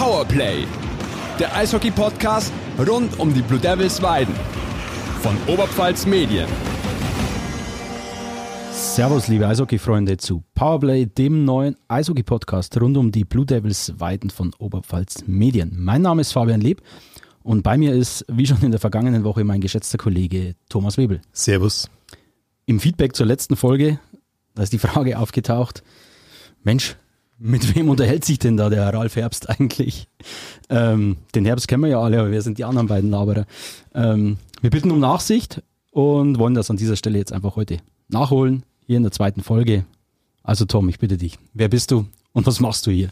Powerplay, der Eishockey-Podcast rund um die Blue Devils Weiden von Oberpfalz Medien. Servus, liebe Eishockey-Freunde, zu Powerplay, dem neuen Eishockey-Podcast rund um die Blue Devils Weiden von Oberpfalz Medien. Mein Name ist Fabian Leb und bei mir ist, wie schon in der vergangenen Woche, mein geschätzter Kollege Thomas Webel. Servus. Im Feedback zur letzten Folge, da ist die Frage aufgetaucht, Mensch, mit wem unterhält sich denn da der Ralf Herbst eigentlich? Ähm, den Herbst kennen wir ja alle, aber wer sind die anderen beiden Laberer? Ähm, wir bitten um Nachsicht und wollen das an dieser Stelle jetzt einfach heute nachholen, hier in der zweiten Folge. Also Tom, ich bitte dich, wer bist du und was machst du hier?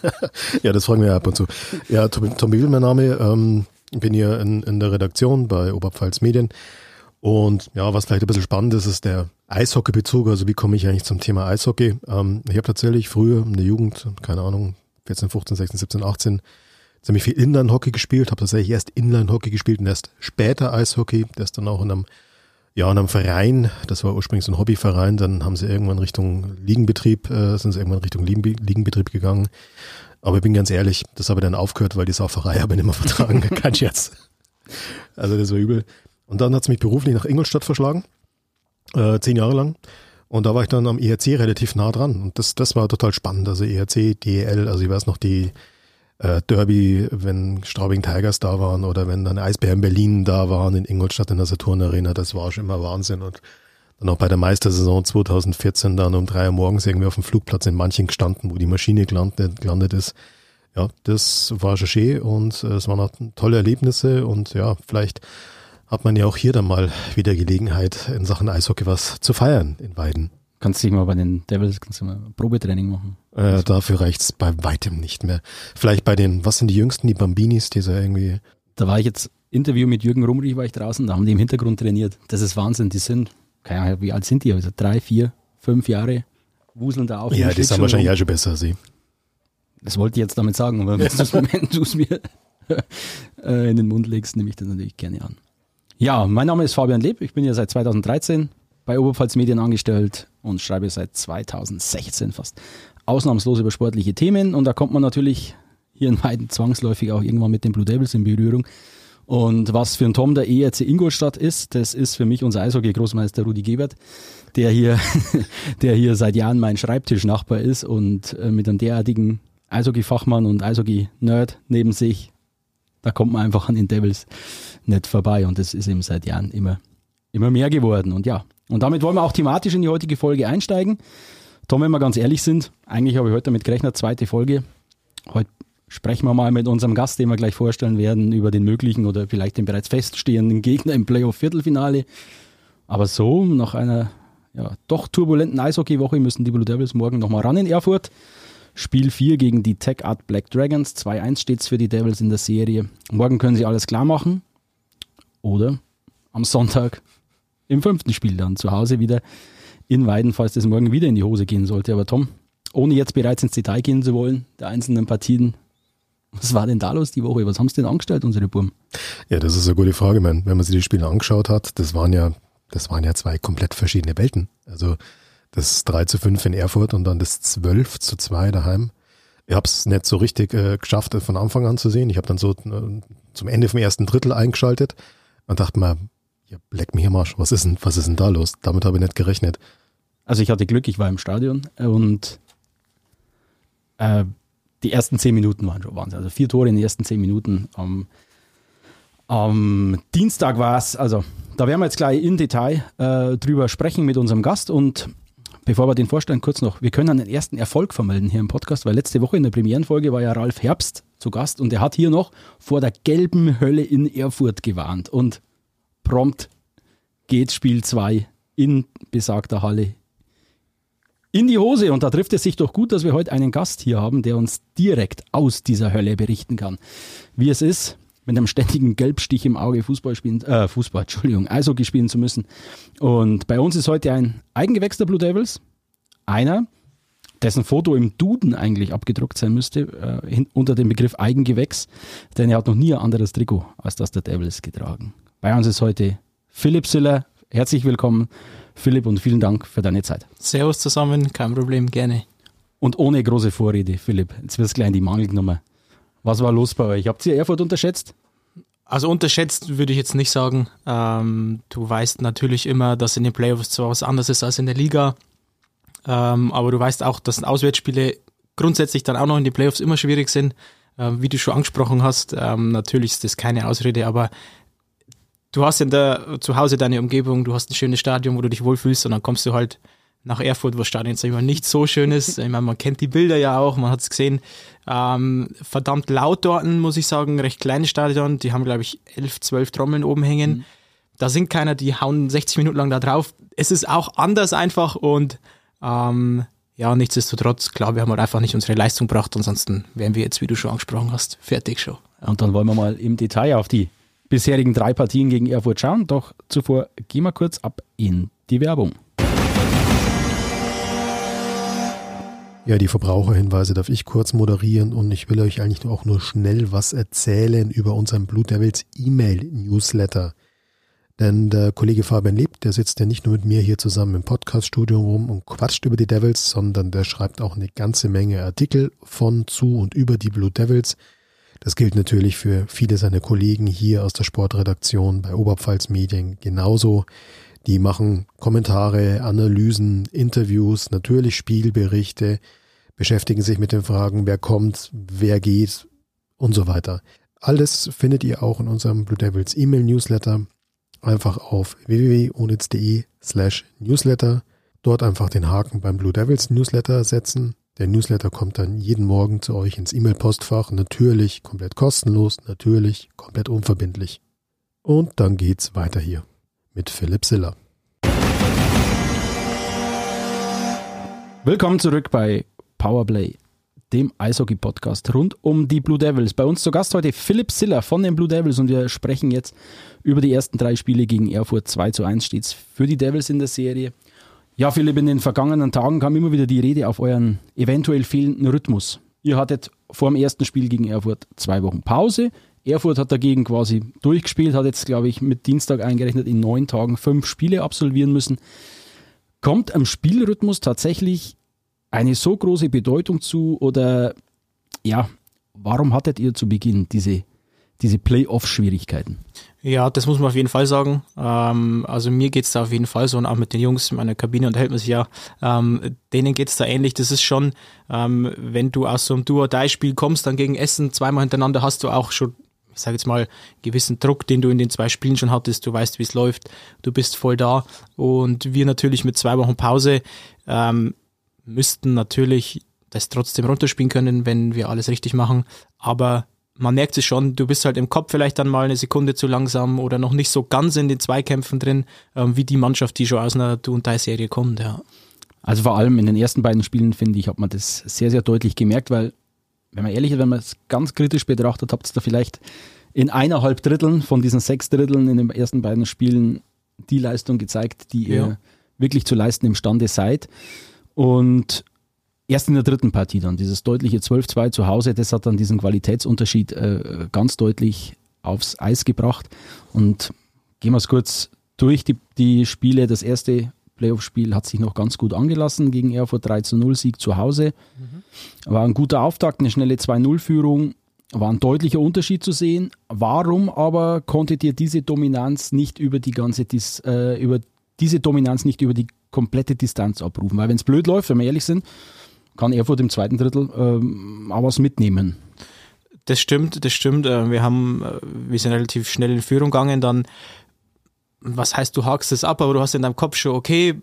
ja, das fragen wir ja ab und zu. Ja, Tom, Tom Biebel, mein Name. Ähm, ich bin hier in, in der Redaktion bei Oberpfalz Medien. Und ja, was vielleicht ein bisschen spannend ist, ist der Eishockeybezug. Also wie komme ich eigentlich zum Thema Eishockey? Ähm, ich habe tatsächlich früher in der Jugend, keine Ahnung, 14, 15, 16, 17, 18, ziemlich viel Inline-Hockey gespielt. Habe tatsächlich erst Inline-Hockey gespielt und erst später Eishockey. Ist dann auch in einem, ja, in einem Verein. Das war ursprünglich so ein Hobbyverein. Dann haben sie irgendwann Richtung Ligenbetrieb, äh, sind sie irgendwann Richtung Ligen, Ligenbetrieb gegangen. Aber ich bin ganz ehrlich, das habe ich dann aufgehört, weil die Sauferei habe ich nicht mehr vertragen. Kein Scherz. Also das war übel. Und dann hat es mich beruflich nach Ingolstadt verschlagen, äh, zehn Jahre lang. Und da war ich dann am ERC relativ nah dran. Und das, das war total spannend. Also ERC, DEL, also ich weiß noch die äh, Derby, wenn Straubing Tigers da waren oder wenn dann Eisbären Berlin da waren in Ingolstadt in der Saturn Arena, das war schon immer Wahnsinn. Und dann auch bei der Meistersaison 2014 dann um drei Uhr morgens irgendwie auf dem Flugplatz in manchen gestanden, wo die Maschine gelandet, gelandet ist. Ja, das war schon schön und äh, es waren auch tolle Erlebnisse und ja, vielleicht hat man ja auch hier dann mal wieder Gelegenheit, in Sachen Eishockey was zu feiern in Weiden. Kannst du dich mal bei den Devils kannst du mal Probetraining machen? Äh, dafür reicht's bei weitem nicht mehr. Vielleicht bei den, was sind die Jüngsten, die Bambinis, die so irgendwie. Da war ich jetzt, Interview mit Jürgen Rumrich war ich draußen, da haben die im Hintergrund trainiert. Das ist Wahnsinn, die sind, keine Ahnung, wie alt sind die? Also drei, vier, fünf Jahre, wuseln da auf. Ja, die sind wahrscheinlich auch schon besser als sie. Das wollte ich jetzt damit sagen, aber wenn du es mir äh, in den Mund legst, nehme ich das natürlich gerne an. Ja, mein Name ist Fabian Leb. Ich bin ja seit 2013 bei Oberpfalz Medien angestellt und schreibe seit 2016 fast ausnahmslos über sportliche Themen. Und da kommt man natürlich hier in Weiden zwangsläufig auch irgendwann mit den Blue Devils in Berührung. Und was für ein Tom der ERC Ingolstadt ist, das ist für mich unser Eishockey-Großmeister Rudi Gebert, der hier, der hier seit Jahren mein Schreibtischnachbar ist und äh, mit einem derartigen Eishockey-Fachmann und Eishockey-Nerd neben sich, da kommt man einfach an den Devils nicht vorbei. Und das ist eben seit Jahren immer, immer mehr geworden. Und ja, und damit wollen wir auch thematisch in die heutige Folge einsteigen. Tom, wenn wir ganz ehrlich sind, eigentlich habe ich heute damit gerechnet, zweite Folge. Heute sprechen wir mal mit unserem Gast, den wir gleich vorstellen werden, über den möglichen oder vielleicht den bereits feststehenden Gegner im Playoff-Viertelfinale. Aber so, nach einer ja, doch turbulenten Eishockey-Woche müssen die Blue Devils morgen nochmal ran in Erfurt. Spiel 4 gegen die Tech Art Black Dragons. 2-1 steht es für die Devils in der Serie. Morgen können sie alles klar machen. Oder am Sonntag im fünften Spiel dann zu Hause wieder in Weiden, falls das morgen wieder in die Hose gehen sollte. Aber Tom, ohne jetzt bereits ins Detail gehen zu wollen, der einzelnen Partien, was war denn da los die Woche? Was haben sie denn angestellt, unsere Burm? Ja, das ist eine gute Frage, man. Wenn man sich die Spiele angeschaut hat, das waren ja, das waren ja zwei komplett verschiedene Welten. Also das 3 zu 5 in Erfurt und dann das 12 zu 2 daheim. Ich habe es nicht so richtig äh, geschafft, von Anfang an zu sehen. Ich habe dann so äh, zum Ende vom ersten Drittel eingeschaltet und dachte mir, ja, leck mich am Arsch, was ist denn, was ist denn da los? Damit habe ich nicht gerechnet. Also ich hatte Glück, ich war im Stadion und äh, die ersten zehn Minuten waren schon Wahnsinn. Also vier Tore in den ersten zehn Minuten. Am, am Dienstag war es, also da werden wir jetzt gleich in Detail äh, drüber sprechen mit unserem Gast und bevor wir den vorstellen, kurz noch, wir können einen ersten Erfolg vermelden hier im Podcast, weil letzte Woche in der Premierenfolge war ja Ralf Herbst zu Gast und er hat hier noch vor der gelben Hölle in Erfurt gewarnt und prompt geht Spiel 2 in besagter Halle in die Hose. Und da trifft es sich doch gut, dass wir heute einen Gast hier haben, der uns direkt aus dieser Hölle berichten kann. Wie es ist, mit einem ständigen Gelbstich im Auge Fußball spielen, äh, Fußball, Entschuldigung, Eishockey spielen zu müssen. Und bei uns ist heute ein Eigengewächs der Blue Devils. Einer, dessen Foto im Duden eigentlich abgedruckt sein müsste, äh, unter dem Begriff Eigengewächs, denn er hat noch nie ein anderes Trikot als das der Devils getragen. Bei uns ist heute Philipp Siller. Herzlich willkommen, Philipp, und vielen Dank für deine Zeit. Servus zusammen, kein Problem, gerne. Und ohne große Vorrede, Philipp, jetzt wird es gleich in die Mangelnummer. Was war los bei euch? Habt ihr Erfurt unterschätzt? Also unterschätzt würde ich jetzt nicht sagen. Ähm, du weißt natürlich immer, dass in den Playoffs zwar was anderes ist als in der Liga, ähm, aber du weißt auch, dass Auswärtsspiele grundsätzlich dann auch noch in die Playoffs immer schwierig sind. Ähm, wie du schon angesprochen hast, ähm, natürlich ist das keine Ausrede, aber du hast in der zu Hause deine Umgebung, du hast ein schönes Stadion, wo du dich wohlfühlst und dann kommst du halt nach Erfurt, wo das Stadion jetzt immer nicht so schön ist. Ich meine, man kennt die Bilder ja auch, man hat es gesehen. Ähm, verdammt laut dort, muss ich sagen, recht kleines Stadion. Die haben, glaube ich, elf, zwölf Trommeln oben hängen. Mhm. Da sind keiner, die hauen 60 Minuten lang da drauf. Es ist auch anders einfach und ähm, ja, nichtsdestotrotz, klar, wir haben halt einfach nicht unsere Leistung gebracht. Ansonsten wären wir jetzt, wie du schon angesprochen hast, fertig schon. Ja. Und dann wollen wir mal im Detail auf die bisherigen drei Partien gegen Erfurt schauen. Doch zuvor gehen wir kurz ab in die Werbung. Ja, die Verbraucherhinweise darf ich kurz moderieren und ich will euch eigentlich auch nur schnell was erzählen über unseren Blue Devils E-Mail-Newsletter. Denn der Kollege Fabian Lebt, der sitzt ja nicht nur mit mir hier zusammen im Podcaststudio rum und quatscht über die Devils, sondern der schreibt auch eine ganze Menge Artikel von, zu und über die Blue Devils. Das gilt natürlich für viele seiner Kollegen hier aus der Sportredaktion bei Oberpfalz Medien genauso. Die machen Kommentare, Analysen, Interviews, natürlich Spielberichte, beschäftigen sich mit den Fragen, wer kommt, wer geht und so weiter. Alles findet ihr auch in unserem Blue Devils E-Mail Newsletter. Einfach auf www.onitz.de slash Newsletter. Dort einfach den Haken beim Blue Devils Newsletter setzen der Newsletter kommt dann jeden Morgen zu euch ins E-Mail-Postfach. Natürlich komplett kostenlos, natürlich komplett unverbindlich. Und dann geht's weiter hier mit Philipp Siller. Willkommen zurück bei Powerplay, dem Eishockey-Podcast rund um die Blue Devils. Bei uns zu Gast heute Philipp Siller von den Blue Devils und wir sprechen jetzt über die ersten drei Spiele gegen Erfurt. 2 zu 1 steht's für die Devils in der Serie. Ja, Philipp, in den vergangenen Tagen kam immer wieder die Rede auf euren eventuell fehlenden Rhythmus. Ihr hattet vor dem ersten Spiel gegen Erfurt zwei Wochen Pause. Erfurt hat dagegen quasi durchgespielt, hat jetzt, glaube ich, mit Dienstag eingerechnet in neun Tagen fünf Spiele absolvieren müssen. Kommt am Spielrhythmus tatsächlich eine so große Bedeutung zu oder ja, warum hattet ihr zu Beginn diese, diese Playoff-Schwierigkeiten? Ja, das muss man auf jeden Fall sagen. Ähm, also mir geht's da auf jeden Fall so und auch mit den Jungs in meiner Kabine unterhält man sich ja. Ähm, denen geht's da ähnlich. Das ist schon, ähm, wenn du aus so einem Duo-Dei-Spiel kommst, dann gegen Essen zweimal hintereinander hast du auch schon, ich sage jetzt mal, gewissen Druck, den du in den zwei Spielen schon hattest. Du weißt, wie es läuft. Du bist voll da. Und wir natürlich mit zwei Wochen Pause ähm, müssten natürlich das trotzdem runterspielen können, wenn wir alles richtig machen. Aber man merkt es schon, du bist halt im Kopf vielleicht dann mal eine Sekunde zu langsam oder noch nicht so ganz in den Zweikämpfen drin, ähm, wie die Mannschaft, die schon aus einer Du- und Die-Serie kommt, ja. Also vor allem in den ersten beiden Spielen, finde ich, hat man das sehr, sehr deutlich gemerkt, weil, wenn man ehrlich ist, wenn man es ganz kritisch betrachtet, habt ihr da vielleicht in eineinhalb Dritteln von diesen sechs Dritteln in den ersten beiden Spielen die Leistung gezeigt, die ja. ihr wirklich zu leisten imstande seid. Und erst in der dritten Partie dann, dieses deutliche 12-2 zu Hause, das hat dann diesen Qualitätsunterschied äh, ganz deutlich aufs Eis gebracht. Und gehen wir es kurz durch, die, die Spiele. Das erste Playoff-Spiel hat sich noch ganz gut angelassen gegen Erfurt 3 0 Sieg zu Hause. Mhm. War ein guter Auftakt, eine schnelle 2-0-Führung. War ein deutlicher Unterschied zu sehen. Warum aber konntet ihr diese Dominanz nicht über die ganze Dis, äh, über diese Dominanz nicht über die komplette Distanz abrufen? Weil wenn es blöd läuft, wenn wir ehrlich sind, kann Erfurt im zweiten Drittel ähm, auch was mitnehmen. Das stimmt, das stimmt. Äh, wir haben, äh, wir sind relativ schnell in Führung gegangen, dann, was heißt, du hakst es ab, aber du hast in deinem Kopf schon, okay,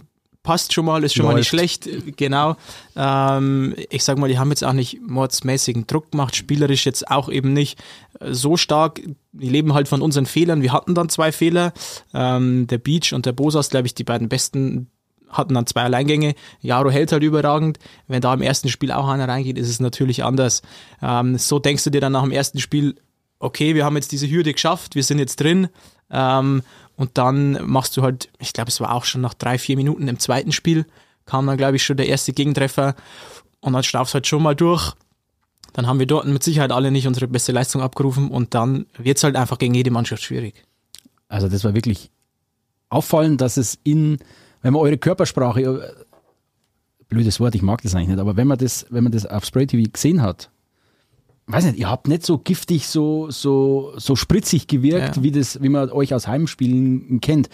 passt schon mal, ist schon Läuft. mal nicht schlecht, genau. Ähm, ich sag mal, die haben jetzt auch nicht mordsmäßigen Druck gemacht, spielerisch jetzt auch eben nicht so stark. Die leben halt von unseren Fehlern. Wir hatten dann zwei Fehler. Ähm, der Beach und der Bosas, glaube ich, die beiden besten hatten dann zwei Alleingänge. Jaro hält halt überragend. Wenn da im ersten Spiel auch einer reingeht, ist es natürlich anders. Ähm, so denkst du dir dann nach dem ersten Spiel, okay, wir haben jetzt diese Hürde geschafft, wir sind jetzt drin. Ähm, und dann machst du halt, ich glaube, es war auch schon nach drei, vier Minuten im zweiten Spiel, kam dann, glaube ich, schon der erste Gegentreffer. Und dann schlafst du halt schon mal durch. Dann haben wir dort mit Sicherheit alle nicht unsere beste Leistung abgerufen und dann wird es halt einfach gegen jede Mannschaft schwierig. Also das war wirklich auffallend, dass es in wenn man eure Körpersprache, äh, blödes Wort, ich mag das eigentlich nicht, aber wenn man das, wenn man das auf Spray TV gesehen hat, weiß nicht, ihr habt nicht so giftig, so, so, so spritzig gewirkt, Ja. wie das, wie man euch aus Heimspielen kennt.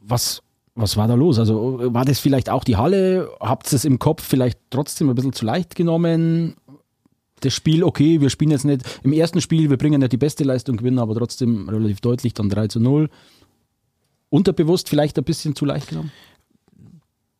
Was, was war da los? Also war das vielleicht auch die Halle? Habt ihr es im Kopf vielleicht trotzdem ein bisschen zu leicht genommen? Das Spiel, okay, wir spielen jetzt nicht im ersten Spiel, wir bringen nicht die beste Leistung, gewinnen aber trotzdem relativ deutlich, dann 3 zu 0. Unterbewusst vielleicht ein bisschen zu leicht genommen?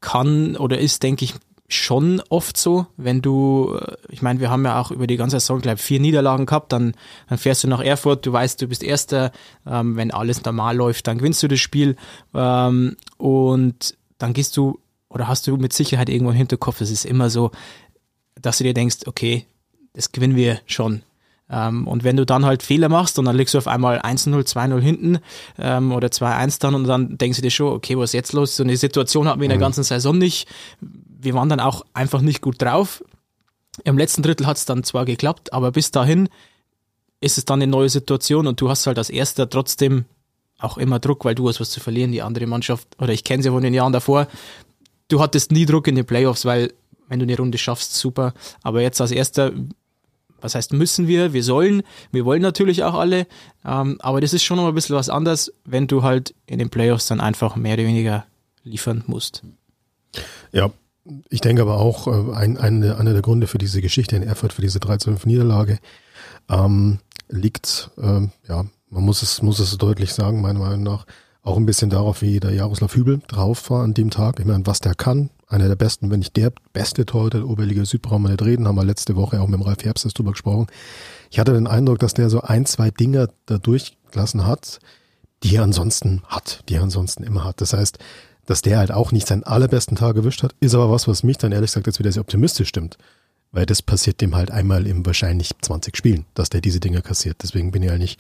kann oder ist, denke ich, schon oft so, wenn du, äh, ich meine, wir haben ja auch über die ganze Saison, glaube vier Niederlagen gehabt, dann, dann fährst du nach Erfurt, du weißt, du bist Erster, ähm, wenn alles normal läuft, dann gewinnst du das Spiel ähm, und dann gehst du oder hast du mit Sicherheit irgendwo im Hinterkopf, es ist immer so, dass du dir denkst, okay, das gewinnen wir schon. Ähm, und wenn du dann halt Fehler machst und dann liegst du auf einmal 1-0, 2-0 hinten ähm, oder 2-1 dann und dann denkst du dir schon, okay, was ist jetzt los? So eine Situation hatten wir in der ganzen Saison nicht. Wir waren dann auch einfach nicht gut drauf. Im letzten Drittel hat es dann zwar geklappt, aber bis dahin ist es dann eine neue Situation und du hast halt als Erster trotzdem auch immer Druck, weil du hast was zu verlieren. Die andere Mannschaft, oder ich kenne sie von den Jahren davor, du hattest nie Druck in den Playoffs, weil wenn du eine Runde schaffst, super. Aber jetzt als Erster, was heißt müssen wir? Wir sollen, wir wollen natürlich auch alle. Ähm, aber das ist schon noch ein bisschen was anderes, wenn du halt in den Playoffs dann einfach mehr oder weniger liefern musst. Ja, ich denke aber auch, äh, ein, ein, einer der Gründe für diese Geschichte in Erfurt, für diese 3-5-Niederlage, ähm, liegt, ähm, ja, man muss es, muss es deutlich sagen, meiner Meinung nach, auch ein bisschen darauf, wie der Jaroslav Hübel drauf war an dem Tag. Ich meine, was der kann, einer der besten, wenn nicht der beste Torhüter der Oberliga Süd, brauchen wir nicht reden, haben wir letzte Woche auch mit dem Ralf Herbst drüber gesprochen. Ich hatte den Eindruck, dass der so ein, zwei Dinger da durchgelassen hat, die er ansonsten hat, die er ansonsten immer hat. Das heißt, dass der halt auch nicht seinen allerbesten Tag erwischt hat, ist aber was, was mich dann ehrlich gesagt jetzt wieder sehr optimistisch stimmt. Weil das passiert dem halt einmal im wahrscheinlich 20 Spielen, dass der diese Dinger kassiert. Deswegen bin ich eigentlich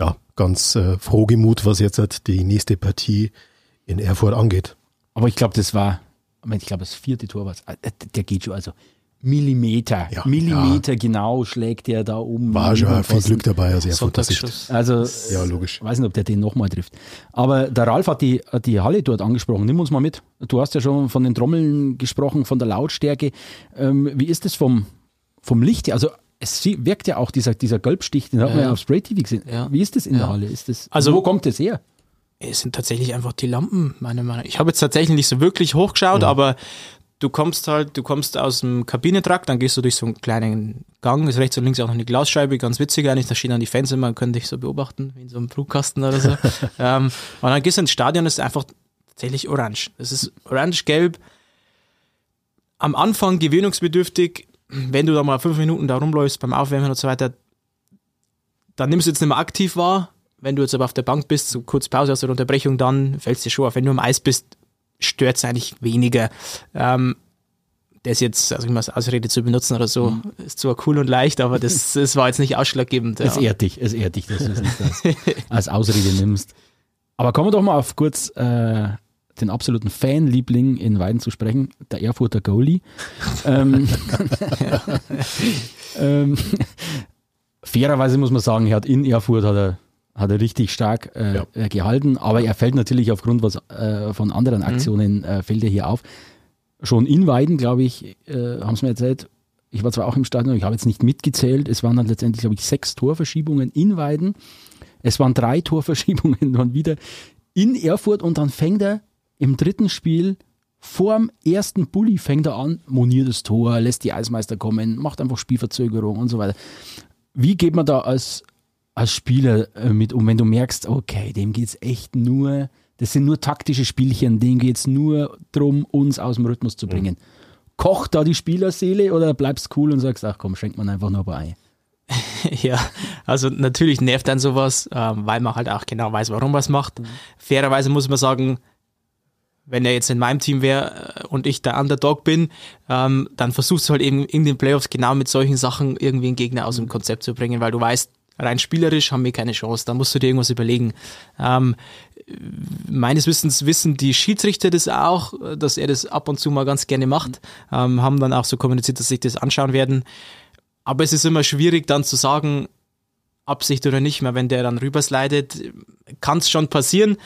ja, ganz äh, frohgemut, was jetzt halt die nächste Partie in Erfurt angeht. Aber ich glaube, das war, Moment, ich glaube, das vierte Tor war Der geht schon, also Millimeter, Ja, Millimeter genau schlägt er da um. War schon viel. Glück dabei, also Erfurt. Also, Ja, logisch. weiß nicht, ob der den nochmal trifft. Aber der Ralf hat die, hat die Halle dort angesprochen. Nimm uns mal mit. Du hast ja schon von den Trommeln gesprochen, von der Lautstärke. Ähm, wie ist das vom, vom Licht her? Also, es wirkt ja auch dieser, dieser Gelbstich, den hat man Ja. auf Spray TV gesehen. Ja. Wie ist das in der. Halle? Ist das, Also- wo kommt das her? Es sind tatsächlich einfach die Lampen, meiner Meinung nach. Ich habe jetzt tatsächlich nicht so wirklich hochgeschaut, aber du kommst halt, du kommst aus dem Kabinentrakt, dann gehst du durch so einen kleinen Gang, ist rechts und links auch noch eine Glasscheibe, ganz witzig eigentlich, da stehen dann die Fans immer, können dich so beobachten, wie in so einem Flugkasten oder so. ähm, und dann gehst du ins Stadion, ist einfach tatsächlich orange. Es ist orange-gelb. Am Anfang gewöhnungsbedürftig, wenn du da mal fünf Minuten da rumläufst beim Aufwärmen und so weiter, dann nimmst du jetzt nicht mehr aktiv wahr. Wenn du jetzt aber auf der Bank bist, so kurz Pause hast oder Unterbrechung, dann fällst dir schon auf. Wenn du am Eis bist, stört es eigentlich weniger. Ähm, das jetzt, also ich mal als Ausrede zu benutzen oder so, ist zwar cool und leicht, aber das, das war jetzt nicht ausschlaggebend. Es Ja. ehrt dich, es ehrt dich, dass du es nicht als, als Ausrede nimmst. Aber kommen wir doch mal auf kurz äh, den absoluten Fanliebling in Weiden zu sprechen, der Erfurter Goalie. ähm, ähm, fairerweise muss man sagen, er hat in Erfurt hat er, hat er richtig stark äh, Ja. äh, gehalten, aber er fällt natürlich aufgrund was, äh, von anderen Aktionen, äh, fällt er hier auf. Schon in Weiden, glaube ich, äh, haben sie mir erzählt, ich war zwar auch im Stadion, ich habe jetzt nicht mitgezählt, es waren dann letztendlich, glaube ich, sechs Torverschiebungen in Weiden. Es waren drei Torverschiebungen dann wieder in Erfurt und dann fängt er im dritten Spiel vorm ersten Bulli fängt er an, moniert das Tor, lässt die Eismeister kommen, macht einfach Spielverzögerung und so weiter. Wie geht man da als, als Spieler äh, mit um, wenn du merkst, okay, dem geht's echt nur, das sind nur taktische Spielchen, dem geht's nur drum, uns aus dem Rhythmus zu bringen. Kocht da die Spielerseele oder bleibst cool und sagst, ach komm, schenkt man einfach nur bei. Ja, also natürlich nervt dann sowas, ähm, weil man halt auch genau weiß, warum man es macht. Fairerweise muss man sagen, wenn er jetzt in meinem Team wäre äh, und ich der Underdog bin, ähm, dann versuchst du halt eben in den Playoffs genau mit solchen Sachen irgendwie einen Gegner aus dem Konzept zu bringen, weil du weißt, rein spielerisch haben wir keine Chance, da musst du dir irgendwas überlegen. Ähm, meines Wissens wissen die Schiedsrichter das auch, dass er das ab und zu mal ganz gerne macht, ähm, haben dann auch so kommuniziert, dass sich das anschauen werden. Aber es ist immer schwierig dann zu sagen, Absicht oder nicht mehr, wenn der dann rüberslidet, kann es schon passieren.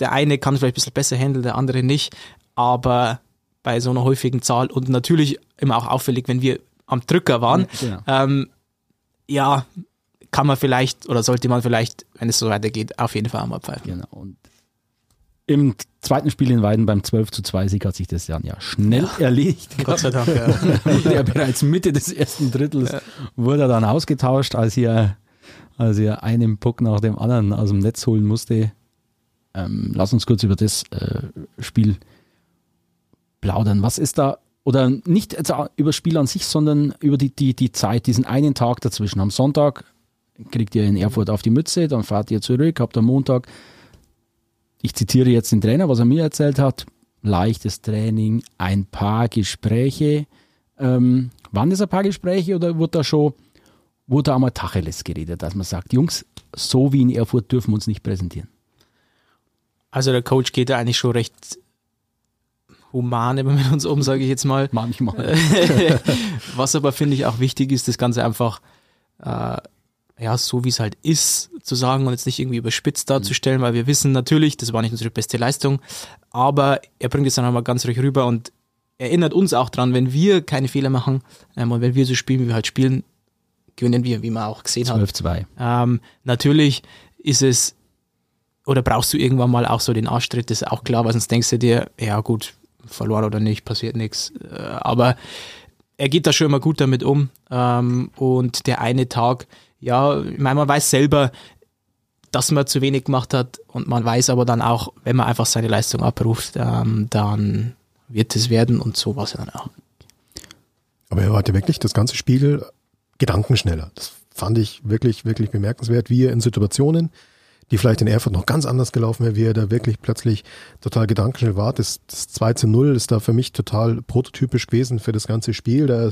Der eine kann vielleicht ein bisschen besser handeln, der andere nicht. Aber bei so einer häufigen Zahl und natürlich immer auch auffällig, wenn wir am Drücker waren. Ja, genau. ähm, ja, kann man vielleicht oder sollte man vielleicht, wenn es so weitergeht, auf jeden Fall einmal pfeifen. Genau. Und im zweiten Spiel in Weiden beim 12 zu 2 Sieg hat sich das dann ja schnell ja. erledigt. Gott sei Dank, ja. wurde bereits Mitte des ersten Drittels ja. wurde er dann ausgetauscht, als er, als er einen Puck nach dem anderen aus dem Netz holen musste. Ähm, lass uns kurz über das äh, Spiel plaudern. Was ist da, oder nicht über das Spiel an sich, sondern über die, die, die Zeit, diesen einen Tag dazwischen. Am Sonntag kriegt ihr in Erfurt auf die Mütze, dann fahrt ihr zurück, habt am Montag ich zitiere jetzt den Trainer, was er mir erzählt hat, leichtes Training, ein paar Gespräche. Ähm, waren das ein paar Gespräche oder wurde da schon, wurde da einmal Tacheles geredet, dass man sagt, Jungs, so wie in Erfurt dürfen wir uns nicht präsentieren? Also der Coach geht da eigentlich schon recht human immer mit uns um, sage ich jetzt mal. Manchmal. Was aber finde ich auch wichtig ist, das Ganze einfach äh, ja, so wie es halt ist, zu sagen und jetzt nicht irgendwie überspitzt darzustellen, weil wir wissen natürlich, das war nicht unsere beste Leistung, aber er bringt es dann einmal ganz ruhig rüber und erinnert uns auch dran, wenn wir keine Fehler machen ähm, und wenn wir so spielen, wie wir halt spielen, gewinnen wir, wie man auch gesehen 12 hat. Ähm, natürlich ist es, oder brauchst du irgendwann mal auch so den Arschtritt, das ist auch klar, weil sonst denkst du dir, ja gut, verloren oder nicht, passiert nichts. Äh, aber er geht da schon immer gut damit um ähm, und der eine Tag, ja, ich meine, man weiß selber, dass man zu wenig gemacht hat und man weiß aber dann auch, wenn man einfach seine Leistung abruft, ähm, dann wird es werden und so war es dann auch. Aber er hatte wirklich das ganze Spiel gedankenschneller. Das fand ich wirklich, wirklich bemerkenswert, wie er in Situationen, die vielleicht in Erfurt noch ganz anders gelaufen wäre, wie er da wirklich plötzlich total gedankenschnell war. Das, das 2 zu 0 ist da für mich total prototypisch gewesen für das ganze Spiel. Da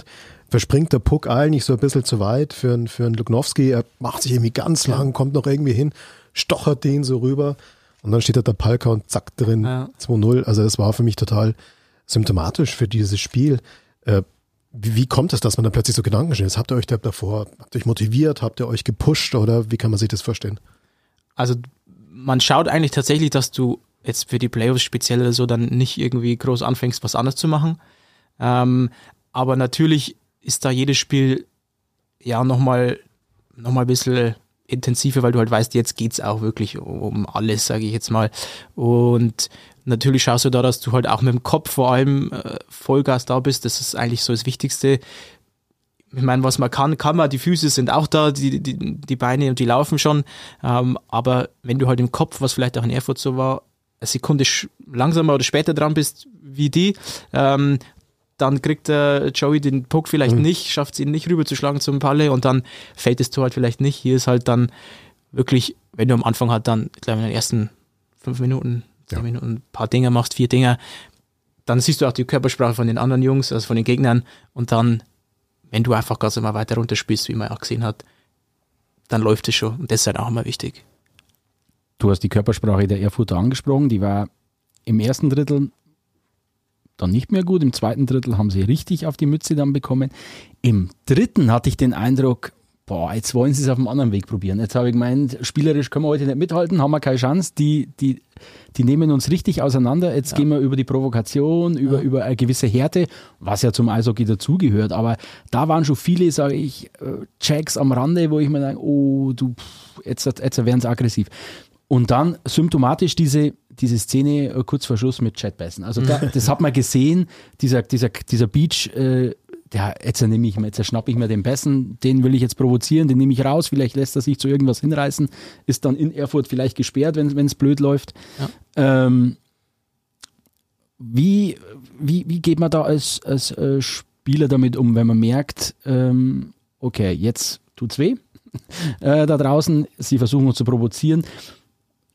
verspringt der Puck eigentlich so ein bisschen zu weit für, einen für einen Luknowski. Er macht sich irgendwie ganz lang, kommt noch irgendwie hin, stochert den so rüber und dann steht da der Palka und zack drin, ja. 2-0. Also das war für mich total symptomatisch für dieses Spiel. Äh, wie, wie, kommt es, dass man dann plötzlich so gedankenschnell ist? Habt ihr euch da davor, habt ihr euch motiviert, habt ihr euch gepusht oder wie kann man sich das vorstellen? Also man schaut eigentlich tatsächlich, dass du jetzt für die Playoffs speziell oder so dann nicht irgendwie groß anfängst, was anderes zu machen. Ähm, aber natürlich ist da jedes Spiel ja nochmal noch mal ein bisschen intensiver, weil du halt weißt, jetzt geht es auch wirklich um alles, sage ich jetzt mal. Und natürlich schaust du da, dass du halt auch mit dem Kopf vor allem äh, Vollgas da bist. Das ist eigentlich so das Wichtigste. Ich meine, was man kann, kann man. Die Füße sind auch da, die, die, die Beine und die laufen schon. Ähm, aber wenn du halt im Kopf, was vielleicht auch in Erfurt so war, eine Sekunde langsamer oder später dran bist wie die, ähm, dann kriegt der Joey den Puck vielleicht mhm. nicht, schafft es ihn nicht rüberzuschlagen zum Palle und dann fällt das Tor halt vielleicht nicht. Hier ist halt dann wirklich, wenn du am Anfang halt dann, ich glaube in den ersten fünf Minuten, zehn ja. Minuten ein paar Dinge machst, vier Dinge, dann siehst du auch die Körpersprache von den anderen Jungs, also von den Gegnern und dann, wenn du einfach ganz immer weiter runterspielst, wie man auch gesehen hat, dann läuft es schon und das ist halt auch immer wichtig. Du hast die Körpersprache der Erfurter angesprochen, die war im ersten Drittel dann nicht mehr gut. Im zweiten Drittel haben sie richtig auf die Mütze dann bekommen. Im dritten hatte ich den Eindruck, boah, jetzt wollen sie es auf einem anderen Weg probieren. Jetzt habe ich gemeint, spielerisch können wir heute nicht mithalten, haben wir keine Chance. Die, die, die nehmen uns richtig auseinander. Jetzt ja. gehen wir über die Provokation, über, ja. über eine gewisse Härte, was ja zum Eishockey dazugehört. Aber da waren schon viele, sage ich, äh, Checks am Rande, wo ich mir denke, oh, du, jetzt, jetzt werden sie aggressiv. Und dann symptomatisch diese, diese Szene äh, kurz vor Schluss mit Chad Besson. Also da, das hat man gesehen, dieser, dieser, dieser Beach, äh, der, jetzt nehme ich mir, jetzt schnappe ich mir den Bessen, den will ich jetzt provozieren, den nehme ich raus, vielleicht lässt er sich zu irgendwas hinreißen, ist dann in Erfurt vielleicht gesperrt, wenn es blöd läuft. Ja. Ähm, wie, wie, wie geht man da als, als äh, Spieler damit um, wenn man merkt, ähm, okay, jetzt tut's weh äh, da draußen, sie versuchen uns zu provozieren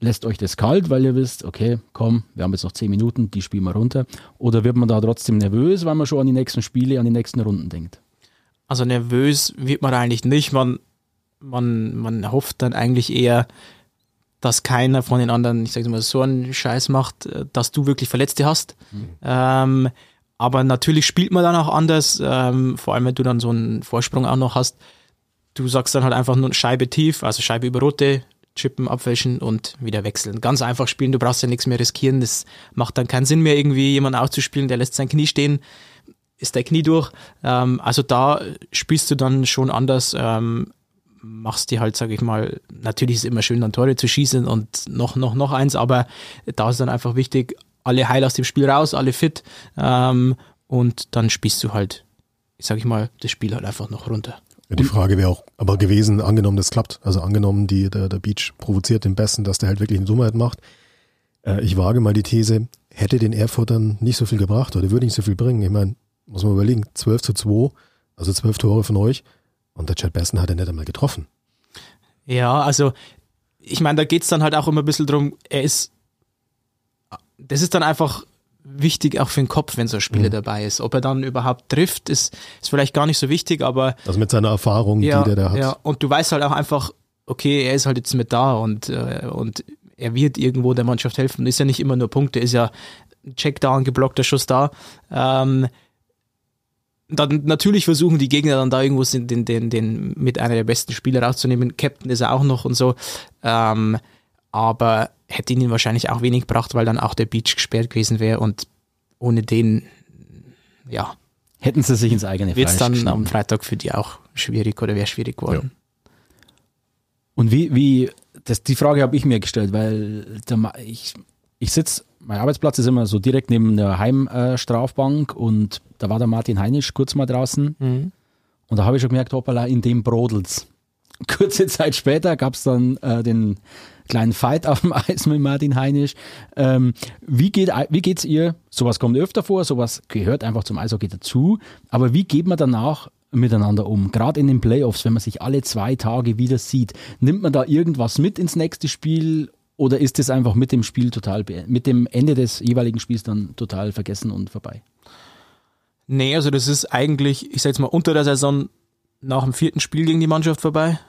lässt euch das kalt, weil ihr wisst, okay, komm, wir haben jetzt noch zehn Minuten, die spielen wir runter? Oder wird man da trotzdem nervös, weil man schon an die nächsten Spiele, an die nächsten Runden denkt? Also nervös wird man eigentlich nicht. Man, man, man hofft dann eigentlich eher, dass keiner von den anderen, ich sage mal, so einen Scheiß macht, dass du wirklich Verletzte hast. Mhm. Ähm, aber natürlich spielt man dann auch anders, ähm, vor allem wenn du dann so einen Vorsprung auch noch hast. Du sagst dann halt einfach nur Scheibe tief, also Scheibe über Rote, chippen, abwäschen und wieder wechseln. Ganz einfach spielen, du brauchst ja nichts mehr riskieren. Das macht dann keinen Sinn mehr, irgendwie jemanden auszuspielen, der lässt sein Knie stehen. ist der Knie durch. Ähm, also da spielst du dann schon anders, ähm, machst dir halt, sage ich mal, natürlich ist es immer schön, dann Tore zu schießen und noch, noch, noch eins, aber da ist dann einfach wichtig, alle heil aus dem Spiel raus, alle fit ähm, und dann spielst du halt, sage ich mal, das Spiel halt einfach noch runter. Ja, die Frage wäre auch aber gewesen, angenommen, das klappt, also angenommen, die, der, der Beach provoziert den Besten, dass der halt wirklich eine Dummheit macht. Äh, ich wage mal die These, hätte den Erfurtern nicht so viel gebracht oder würde nicht so viel bringen. Ich meine, muss man überlegen, 12 zu 2, also 12 Tore von euch und der Chad Bessen hat er nicht einmal getroffen. Ja, also ich meine, da geht es dann halt auch immer ein bisschen drum, er ist, das ist dann einfach wichtig auch für den Kopf, wenn so ein Spieler mhm. dabei ist. Ob er dann überhaupt trifft, ist, ist vielleicht gar nicht so wichtig, aber. Also mit seiner Erfahrung, ja, die der da hat. Ja, und du weißt halt auch einfach, okay, er ist halt jetzt mit da und, äh, und er wird irgendwo der Mannschaft helfen. Ist ja nicht immer nur Punkte, ist ja Check da, ein geblockter Schuss da. Ähm, dann natürlich versuchen die Gegner dann da irgendwo den, den, den, den mit einer der besten Spieler rauszunehmen. Captain ist er auch noch und so. Ähm, aber hätte ihnen wahrscheinlich auch wenig gebracht, weil dann auch der Beach gesperrt gewesen wäre und ohne den, ja. Hätten sie sich ins eigene Wird es dann am Freitag für die auch schwierig oder wäre schwierig geworden. Ja. Und wie, wie, das, die Frage habe ich mir gestellt, weil der, ich, ich sitze, mein Arbeitsplatz ist immer so direkt neben der Heimstrafbank und da war der Martin Heinisch kurz mal draußen mhm. und da habe ich schon gemerkt, hoppala, in dem brodelt's. Kurze Zeit später gab es dann äh, den kleinen Fight auf dem Eis mit Martin Heinisch. Ähm, wie, geht, wie geht's ihr? Sowas kommt öfter vor, sowas gehört einfach zum Eishockey dazu. Aber wie geht man danach miteinander um? Gerade in den Playoffs, wenn man sich alle zwei Tage wieder sieht, nimmt man da irgendwas mit ins nächste Spiel oder ist es einfach mit dem Spiel total, mit dem Ende des jeweiligen Spiels dann total vergessen und vorbei? Nee, also das ist eigentlich, ich sag jetzt mal, unter der Saison nach dem vierten Spiel gegen die Mannschaft vorbei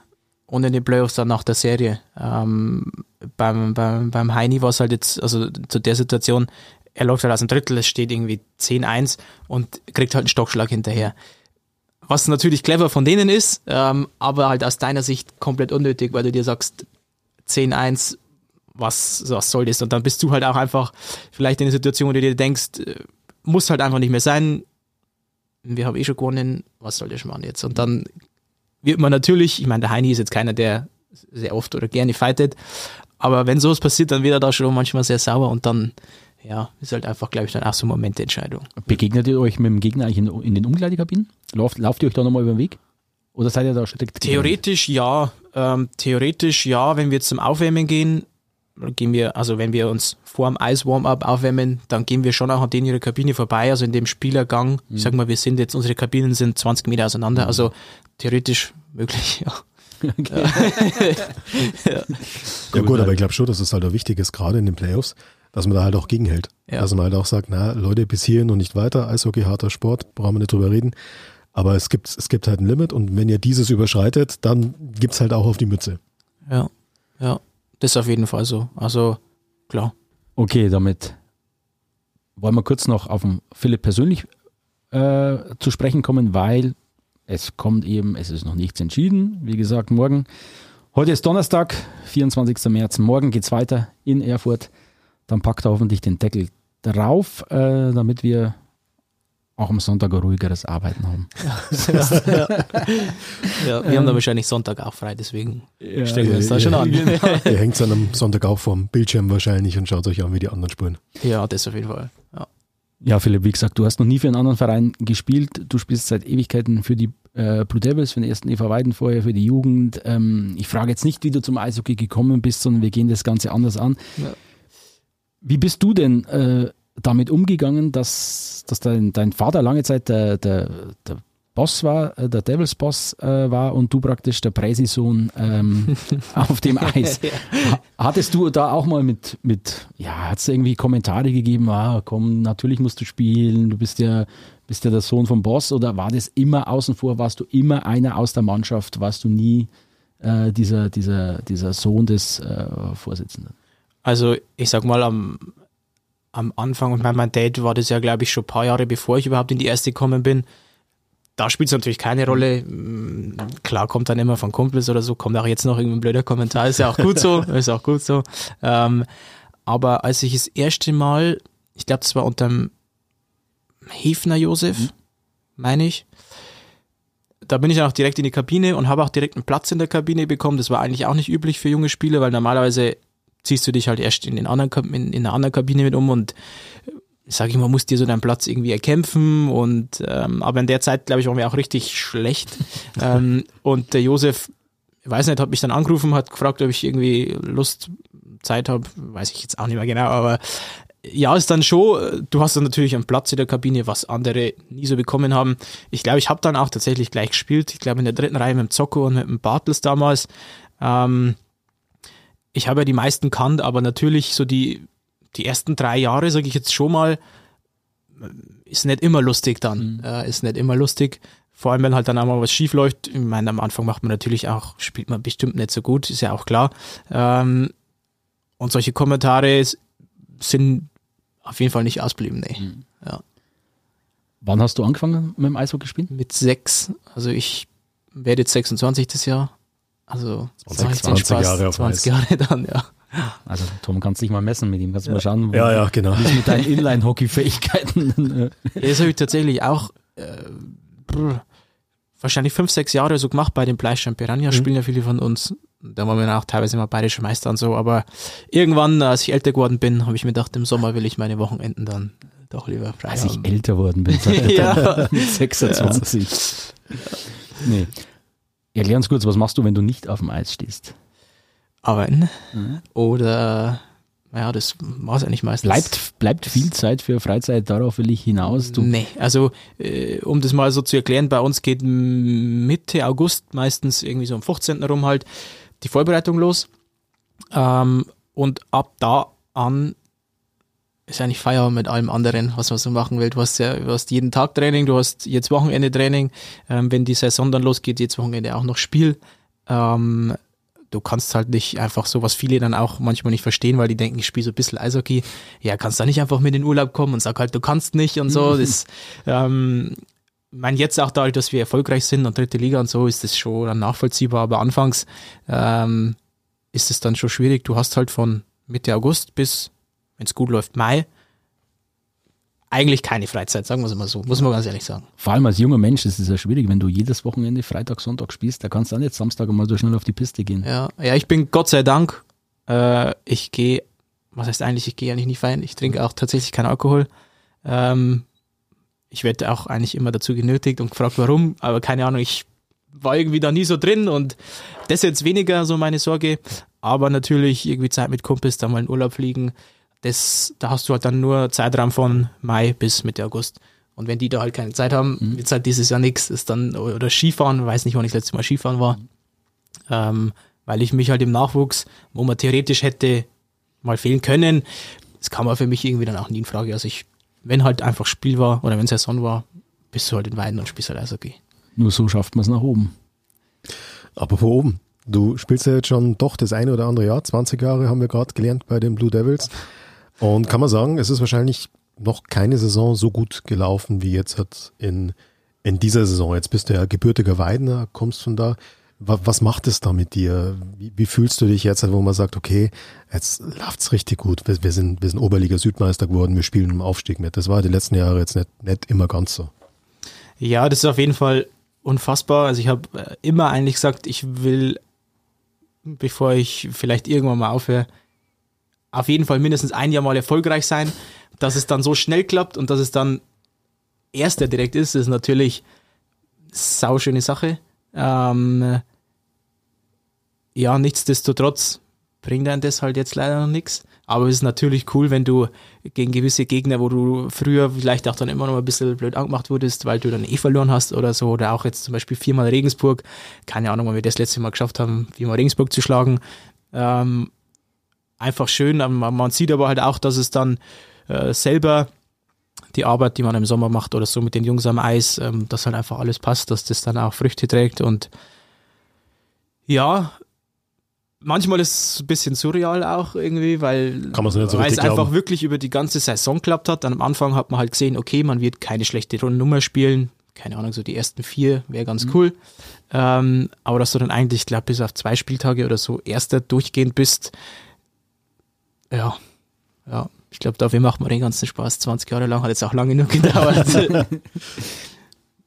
und in den Playoffs dann nach der Serie. Ähm, beim, beim, beim Heini war es halt jetzt, also zu der Situation, er läuft halt aus dem Drittel, es steht irgendwie 10-1 und kriegt halt einen Stockschlag hinterher. Was natürlich clever von denen ist, ähm, aber halt aus deiner Sicht komplett unnötig, weil du dir sagst, 10-1, was, was soll das? Und dann bist du halt auch einfach vielleicht in der Situation, wo du dir denkst, äh, muss halt einfach nicht mehr sein. Wir haben eh schon gewonnen, was soll das machen jetzt? Und dann wird man natürlich, ich meine, der Heini ist jetzt keiner, der sehr oft oder gerne fightet, aber wenn sowas passiert, dann wird er da schon manchmal sehr sauer und dann, ja, ist halt einfach, glaube ich, dann auch so Momententscheidung. Begegnet ihr euch mit dem Gegner eigentlich in, in den Umkleidekabinen? Lauft, lauft ihr euch da nochmal über den Weg? Oder seid ihr da strikt? Theoretisch ja. Ähm, theoretisch ja, wenn wir jetzt zum Aufwärmen gehen, gehen wir, also wenn wir uns vor dem Eis-Warm-Up aufwärmen, dann gehen wir schon auch an denen ihre Kabine vorbei, also in dem Spielergang. Mhm. Ich sag mal, wir sind jetzt, unsere Kabinen sind 20 Meter auseinander, mhm. also theoretisch möglich, ja. Okay. ja. ja. gut, aber ich glaube schon, dass es halt auch wichtig ist, gerade in den Playoffs, dass man da halt auch gegenhält. Ja. Dass man halt auch sagt, na, Leute, bis hierhin und nicht weiter, Eishockey, harter Sport, brauchen wir nicht drüber reden. Aber es gibt, es gibt halt ein Limit und wenn ihr dieses überschreitet, dann gibt's halt auch auf die Mütze. Ja, ja. Das ist auf jeden Fall so. Also, klar. Okay, damit wollen wir kurz noch auf den Philipp persönlich äh, zu sprechen kommen, weil es kommt eben, es ist noch nichts entschieden. Wie gesagt, morgen. Heute ist Donnerstag, 24. März. Morgen geht es weiter in Erfurt. Dann packt er hoffentlich den Deckel drauf, äh, damit wir auch am Sonntag ein ruhigeres Arbeiten haben. Ja, ja. ja wir haben dann wahrscheinlich Sonntag auch frei, deswegen ja, stellen wir uns da schon an. Genau. Ihr hängt dann am Sonntag auch vorm Bildschirm wahrscheinlich und schaut euch an, wie die anderen spielen. Ja, das auf jeden Fall. Ja. ja, Philipp, wie gesagt, du hast noch nie für einen anderen Verein gespielt. Du spielst seit Ewigkeiten für die äh, Blue Devils, für den ersten EV Weiden vorher, für die Jugend. Ähm, ich frage jetzt nicht, wie du zum Eishockey gekommen bist, sondern wir gehen das Ganze anders an. Wie bist du denn äh, damit umgegangen, dass, dass dein, dein Vater lange Zeit der, der, der Boss war, äh, der Devils Boss äh, war und du praktisch der Präsi-Sohn ähm, auf dem Eis. Hattest du da auch mal mit, mit ja, hat es irgendwie Kommentare gegeben, ah, komm, natürlich musst du spielen, du bist ja, bist ja der Sohn vom Boss oder war das immer außen vor, warst du immer einer aus der Mannschaft, warst du nie äh, dieser, dieser, dieser Sohn des äh, Vorsitzenden? Also ich sag mal, am, am Anfang und mein, Dad war das ja, glaube ich, schon ein paar Jahre bevor ich überhaupt in die erste gekommen bin. Da spielt es natürlich keine Rolle. Mm, klar kommt dann immer von Kumpels oder so, kommt auch jetzt noch irgendein blöder Kommentar, ist ja auch gut so, ist auch gut so. Ähm, aber als ich das erste Mal, ich glaube, das war unter dem Hefner Josef, mhm. meine ich. Da bin ich dann auch direkt in die Kabine und habe auch direkt einen Platz in der Kabine bekommen. Das war eigentlich auch nicht üblich für junge Spieler, weil normalerweise ziehst du dich halt erst in, den anderen, in, in einer anderen Kabine mit um und sag ich mal, musst dir so deinen Platz irgendwie erkämpfen und ähm, aber in der Zeit, glaube ich, waren wir auch richtig schlecht. ähm, und der Josef, weiß nicht, hat mich dann angerufen, hat gefragt, ob ich irgendwie Lust, Zeit habe, weiß ich jetzt auch nicht mehr genau, aber ja, ist dann schon, du hast dann natürlich einen Platz in der Kabine, was andere nie so bekommen haben. Ich glaube, ich habe dann auch tatsächlich gleich gespielt. Ich glaube in der dritten Reihe mit dem Zocco und mit dem Bartels damals. Ähm, ich habe ja die meisten kannt, aber natürlich so die, die ersten drei Jahre, sage ich jetzt schon mal, ist nicht immer lustig dann. Mhm. Äh, ist nicht immer lustig. Vor allem, wenn halt dann auch mal was schief läuft. Ich meine, am Anfang macht man natürlich auch, spielt man bestimmt nicht so gut, ist ja auch klar. Ähm, und solche Kommentare sind auf jeden Fall nicht ausblieben, nee. Mhm. Ja. Wann hast du angefangen mit dem Eishockey spielen? Mit sechs. Also ich werde jetzt 26 das Jahr. Also 20, 20 Spaß, Jahre auf 20 Eis. Jahre dann, ja. Also Tom, kannst dich mal messen mit ihm, kannst du ja. mal schauen, ja, ja, genau. wie es mit deinen Inline-Hockey-Fähigkeiten. ja, das habe ich tatsächlich auch äh, brr, wahrscheinlich fünf, sechs Jahre so gemacht bei den Bleistein Piranha, mhm. spielen ja viele von uns. Da waren wir auch teilweise mal bayerische Meister und so, aber irgendwann, als ich älter geworden bin, habe ich mir gedacht, im Sommer will ich meine Wochenenden dann doch lieber frei Als haben. ich älter geworden bin, ja. mit 26. Ja. Nee. Erklär uns kurz, was machst du, wenn du nicht auf dem Eis stehst? Arbeiten. Mhm. Oder, naja, das war es eigentlich meistens. Bleibt, bleibt viel Zeit für Freizeit, darauf will ich hinaus. Du nee, also, äh, um das mal so zu erklären, bei uns geht Mitte August meistens irgendwie so am 15. rum halt die Vorbereitung los. Ähm, und ab da an ist eigentlich Feierabend mit allem anderen, was man so machen will. Du hast ja, du hast jeden Tag Training, du hast jetzt Wochenende Training. Ähm, wenn die Saison dann losgeht, jetzt Wochenende auch noch Spiel. Ähm, du kannst halt nicht einfach so, was viele dann auch manchmal nicht verstehen, weil die denken, ich spiele so ein bisschen Eishockey. Ja, kannst da nicht einfach mit in den Urlaub kommen und sag halt, du kannst nicht und so. Das, ähm, ich meine, jetzt auch dadurch, dass wir erfolgreich sind und dritte Liga und so, ist das schon dann nachvollziehbar, aber anfangs ähm, ist es dann schon schwierig. Du hast halt von Mitte August bis wenn es gut läuft, Mai. Eigentlich keine Freizeit, sagen wir es mal so, muss man ganz ehrlich sagen. Vor allem als junger Mensch ist es ja schwierig, wenn du jedes Wochenende Freitag, Sonntag spielst, da kannst du auch nicht Samstag mal so schnell auf die Piste gehen. Ja, ja ich bin Gott sei Dank, äh, ich gehe, was heißt eigentlich, ich gehe eigentlich nicht feiern, ich trinke auch tatsächlich keinen Alkohol. Ähm, ich werde auch eigentlich immer dazu genötigt und gefragt, warum, aber keine Ahnung, ich war irgendwie da nie so drin und das ist jetzt weniger so meine Sorge, aber natürlich irgendwie Zeit mit Kumpels, da mal in Urlaub fliegen, das, da hast du halt dann nur Zeitraum von Mai bis Mitte August. Und wenn die da halt keine Zeit haben, mhm. jetzt halt dieses Jahr nichts, ist dann, oder Skifahren, weiß nicht, wann ich das letzte Mal Skifahren war, ähm, weil ich mich halt im Nachwuchs, wo man theoretisch hätte mal fehlen können, das kam aber für mich irgendwie dann auch nie in Frage. Also ich, wenn halt einfach Spiel war oder wenn Saison war, bist du halt in Weiden und spielst halt Eishockey. Nur so schafft man es nach oben. Aber vor oben. Du spielst ja jetzt schon doch das eine oder andere Jahr, 20 Jahre haben wir gerade gelernt bei den Blue Devils. Und kann man sagen, es ist wahrscheinlich noch keine Saison so gut gelaufen wie jetzt in, in dieser Saison. Jetzt bist du ja gebürtiger Weidener, kommst von da. Was macht es da mit dir? Wie, wie fühlst du dich jetzt, wo man sagt, okay, jetzt läuft's richtig gut. Wir, wir, sind, wir sind Oberliga Südmeister geworden, wir spielen im Aufstieg mit. Das war die letzten Jahre jetzt nicht, nicht immer ganz so. Ja, das ist auf jeden Fall unfassbar. Also ich habe äh, immer eigentlich gesagt, ich will, bevor ich vielleicht irgendwann mal aufhöre, auf jeden Fall mindestens ein Jahr mal erfolgreich sein. Dass es dann so schnell klappt und dass es dann erster direkt ist, ist natürlich sau schöne Sache. Ähm, ja, nichtsdestotrotz bringt einem das halt jetzt leider noch nichts. Aber es ist natürlich cool, wenn du gegen gewisse Gegner, wo du früher vielleicht auch dann immer noch ein bisschen blöd angemacht wurdest, weil du dann eh verloren hast oder so, oder auch jetzt zum Beispiel viermal Regensburg, keine Ahnung, wann wir das letzte Mal geschafft haben, viermal Regensburg zu schlagen. Ähm, einfach schön. Man sieht aber halt auch, dass es dann äh, selber die Arbeit, die man im Sommer macht oder so mit den Jungs am Eis, ähm, dass halt einfach alles passt, dass das dann auch Früchte trägt und ja, manchmal ist es ein bisschen surreal auch irgendwie, weil, so es einfach wirklich über die ganze Saison klappt hat. Dann am Anfang hat man halt gesehen, okay, man wird keine schlechte Nummer spielen. Keine Ahnung, so die ersten vier wäre ganz mhm. cool. Ähm, aber dass du dann eigentlich, ich glaube, bis auf zwei Spieltage oder so erster durchgehend bist, ja, ja. Ich glaube, dafür macht man den ganzen Spaß 20 Jahre lang, hat jetzt auch lange genug gedauert.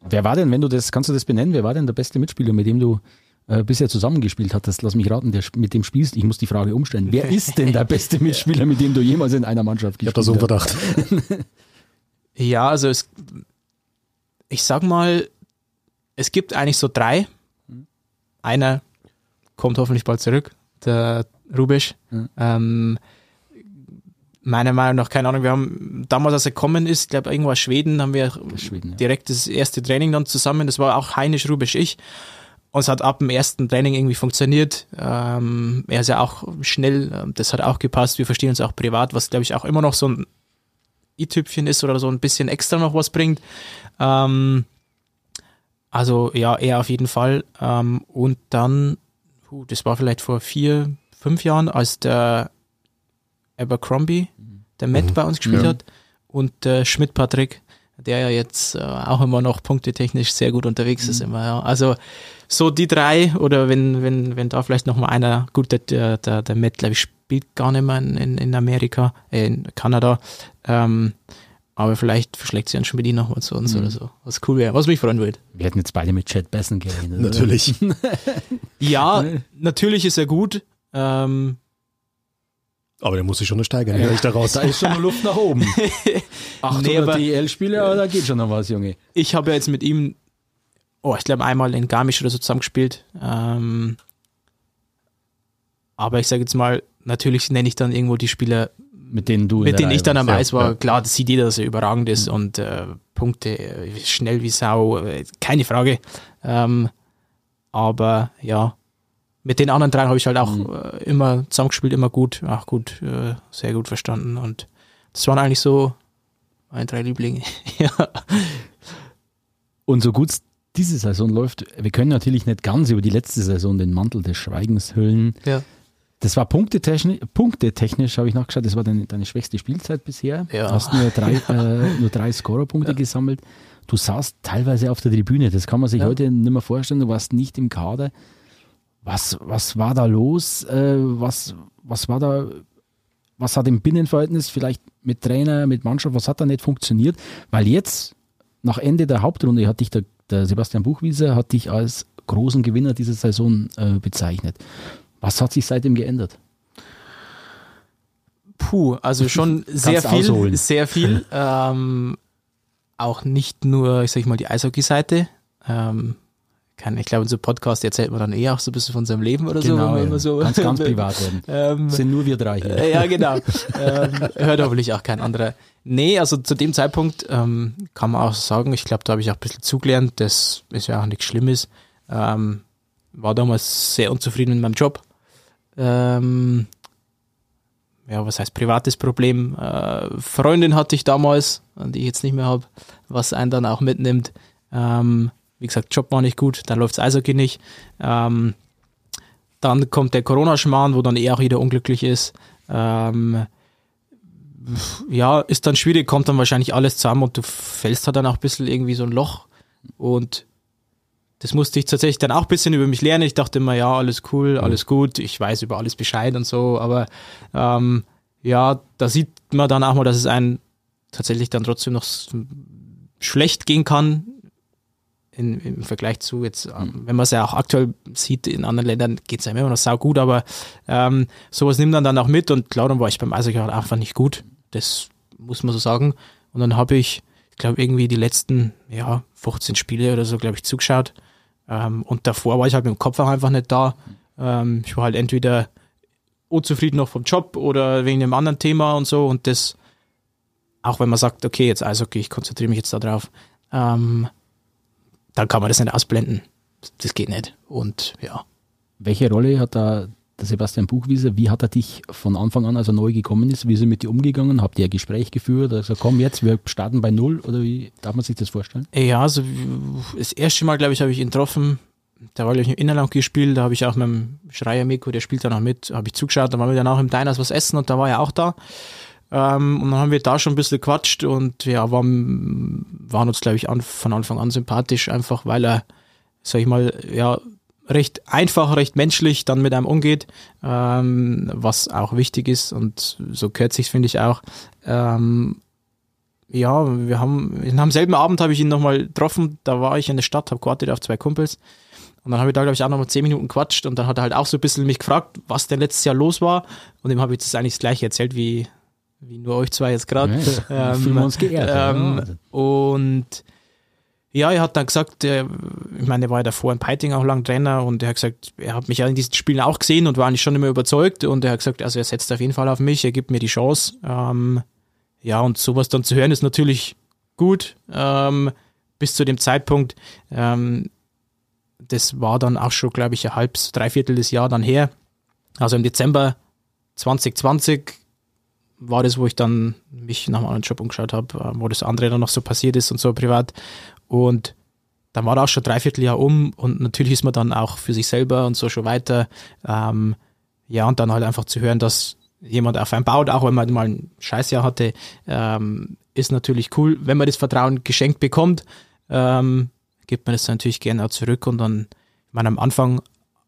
Wer war denn, wenn du das, kannst du das benennen, wer war denn der beste Mitspieler, mit dem du äh, bisher zusammengespielt hattest? Lass mich raten, der mit dem spielst. Ich muss die Frage umstellen. Wer ist denn der beste Mitspieler, mit dem du jemals in einer Mannschaft gespielt hast? Ich habe da so einen Verdacht. ja, also es, ich sag mal, es gibt eigentlich so drei. Einer kommt hoffentlich bald zurück, der Rubisch. Mhm. Ähm, meiner Meinung nach, keine Ahnung, wir haben damals, als er gekommen ist, glaube irgendwo aus Schweden, haben wir Schweden, ja. direkt das erste Training dann zusammen. Das war auch Heinisch, Rubisch, ich. Und es hat ab dem ersten Training irgendwie funktioniert. Ähm, er ist ja auch schnell, ähm, das hat auch gepasst. Wir verstehen uns auch privat, was glaube ich auch immer noch so ein i-Tüpfchen ist oder so ein bisschen extra noch was bringt. Ähm, also ja, er auf jeden Fall. Ähm, und dann, uh, das war vielleicht vor vier, fünf Jahren, als der Abercrombie, der Matt mhm. bei uns gespielt ja. hat, und äh, Schmidt Patrick, der ja jetzt äh, auch immer noch punktetechnisch sehr gut unterwegs mhm. ist immer. Ja. Also so die drei oder wenn wenn wenn da vielleicht noch mal einer, gut der der der Matt glaube ich spielt gar nicht mehr in, in Amerika, äh, in Kanada. Ähm, aber vielleicht verschlägt sie einen Schmidt noch mal zu uns mhm. oder so. Was cool wäre, was mich freuen würde. Wir hätten jetzt beide mit Chad Bessen gerechnet. Natürlich. ja, natürlich ist er gut. Ähm, aber der muss sich schon noch steigern, ja. ich daraus. Da ist schon noch Luft nach oben. 800 nee, DL-Spieler, da geht schon noch was, Junge. Ich habe ja jetzt mit ihm, oh, ich glaube einmal in Garmisch oder so zusammengespielt. Ähm, aber ich sage jetzt mal, natürlich nenne ich dann irgendwo die Spieler, mit denen du, mit denen ich dann am Eis war. Ja. Klar, das sieht jeder, dass er überragend ist mhm. und äh, Punkte schnell wie Sau, äh, keine Frage. Ähm, aber ja, mit den anderen drei habe ich halt auch mhm. äh, immer zusammengespielt, immer gut, auch gut, äh, sehr gut verstanden. Und das waren eigentlich so meine drei Lieblinge. ja. Und so gut diese Saison läuft, wir können natürlich nicht ganz über die letzte Saison den Mantel des Schweigens hüllen. Ja. Das war punktetechnisch, punktetechnisch habe ich nachgeschaut, das war deine, deine schwächste Spielzeit bisher. Ja. Du hast nur drei, äh, nur drei Scorerpunkte ja. gesammelt. Du saßt teilweise auf der Tribüne, das kann man sich ja. heute nicht mehr vorstellen, du warst nicht im Kader was, was war da los? Äh, was, was war da, was hat im Binnenverhältnis vielleicht mit Trainer, mit Mannschaft, was hat da nicht funktioniert? Weil jetzt, nach Ende der Hauptrunde, hat dich der, der Sebastian Buchwieser hat dich als großen Gewinner dieser Saison äh, bezeichnet. Was hat sich seitdem geändert? Puh, also schon sehr viel, ausholen. sehr viel. ähm, auch nicht nur, ich sag mal, die Eishockey-Seite. Ähm, kann, ich glaube, in so Podcast erzählt man dann eh auch so ein bisschen von seinem Leben oder genau, so. Ja. so ganz, ganz privat werden. ähm, sind nur wir drei hier. Äh, ja, genau. ähm, hört hoffentlich auch kein anderer. Nee, also zu dem Zeitpunkt ähm, kann man auch sagen, ich glaube, da habe ich auch ein bisschen zugelernt, das ist ja auch nichts Schlimmes. Ähm, war damals sehr unzufrieden mit meinem Job. Ähm, ja, was heißt privates Problem? Äh, Freundin hatte ich damals, die ich jetzt nicht mehr habe, was einen dann auch mitnimmt. Ähm, wie gesagt, Job war nicht gut, dann läuft das Eishockey nicht. Ähm, dann kommt der Corona-Schmarrn, wo dann eher auch jeder unglücklich ist. Ähm, ja, ist dann schwierig, kommt dann wahrscheinlich alles zusammen und du fällst halt dann auch ein bisschen irgendwie so ein Loch. Und das musste ich tatsächlich dann auch ein bisschen über mich lernen. Ich dachte immer, ja, alles cool, alles gut, ich weiß über alles Bescheid und so, aber ähm, ja, da sieht man dann auch mal, dass es einem tatsächlich dann trotzdem noch schlecht gehen kann in, im Vergleich zu jetzt, ähm, wenn man es ja auch aktuell sieht, in anderen Ländern geht es ja immer noch sau gut, aber ähm, sowas nimmt man dann auch mit und klar, dann war ich beim Eishockey halt einfach nicht gut. Das muss man so sagen. Und dann habe ich, ich glaube, irgendwie die letzten, ja, 15 Spiele oder so, glaube ich, zugeschaut. Ähm, und davor war ich halt mit dem Kopf auch einfach nicht da. Ähm, ich war halt entweder unzufrieden noch vom Job oder wegen einem anderen Thema und so. Und das, auch wenn man sagt, okay, jetzt Eishockey, ich konzentriere mich jetzt da drauf, ähm, dann kann man das nicht ausblenden. Das geht nicht. Und ja. Welche Rolle hat da der Sebastian Buchwieser, wie hat er dich von Anfang an, als er neu gekommen ist, wie ist er mit dir umgegangen? Habt ihr ein Gespräch geführt? Also komm jetzt, wir starten bei Null oder wie darf man sich das vorstellen? Ja, also das erste Mal, glaube ich, habe ich ihn getroffen. Da war, ich, im Innerland gespielt, da habe ich auch mit dem Schreier Miko, der spielt da noch mit, habe ich zugeschaut, da waren wir dann auch im Diners was essen und da war er auch da. Ähm, und dann haben wir da schon ein bisschen gequatscht und ja, waren, waren uns, glaube ich, an, von Anfang an sympathisch, einfach weil er, sag ich mal, ja, recht einfach, recht menschlich dann mit einem umgeht, ähm, was auch wichtig ist und so gehört sich finde ich auch. Ähm, ja, wir haben, am selben Abend habe ich ihn nochmal getroffen, da war ich in der Stadt, habe gewartet auf zwei Kumpels. Und dann habe ich da, glaube ich, auch nochmal zehn Minuten quatscht und dann hat er halt auch so ein bisschen mich gefragt, was denn letztes Jahr los war. Und dem habe ich das eigentlich das gleiche erzählt wie, wie nur euch zwei jetzt gerade. Ja, ähm, fühlen wir uns geehrt. Ähm, ja. Und ja, er hat dann gesagt, er, ich meine, er war ja davor in Peiting auch lang Trainer und er hat gesagt, er hat mich ja in diesen Spielen auch gesehen und war eigentlich schon immer überzeugt und er hat gesagt, also er setzt auf jeden Fall auf mich, er gibt mir die Chance. Ähm, ja, und sowas dann zu hören ist natürlich gut. Ähm, bis zu dem Zeitpunkt, ähm, das war dann auch schon, glaube ich, ein halbes, dreiviertel des Jahr dann her. Also im Dezember 2020 war das, wo ich dann mich nach einem anderen Job umgeschaut habe, äh, wo das andere dann noch so passiert ist und so privat. Und dann war auch schon dreiviertel Jahr um und natürlich ist man dann auch für sich selber und so schon weiter. Ähm, ja, und dann halt einfach zu hören, dass jemand auf einen baut, auch wenn man mal ein Scheißjahr hatte, ähm, ist natürlich cool. Wenn man das Vertrauen geschenkt bekommt, ähm, gibt man das natürlich gerne auch zurück und dann, ich meine, am Anfang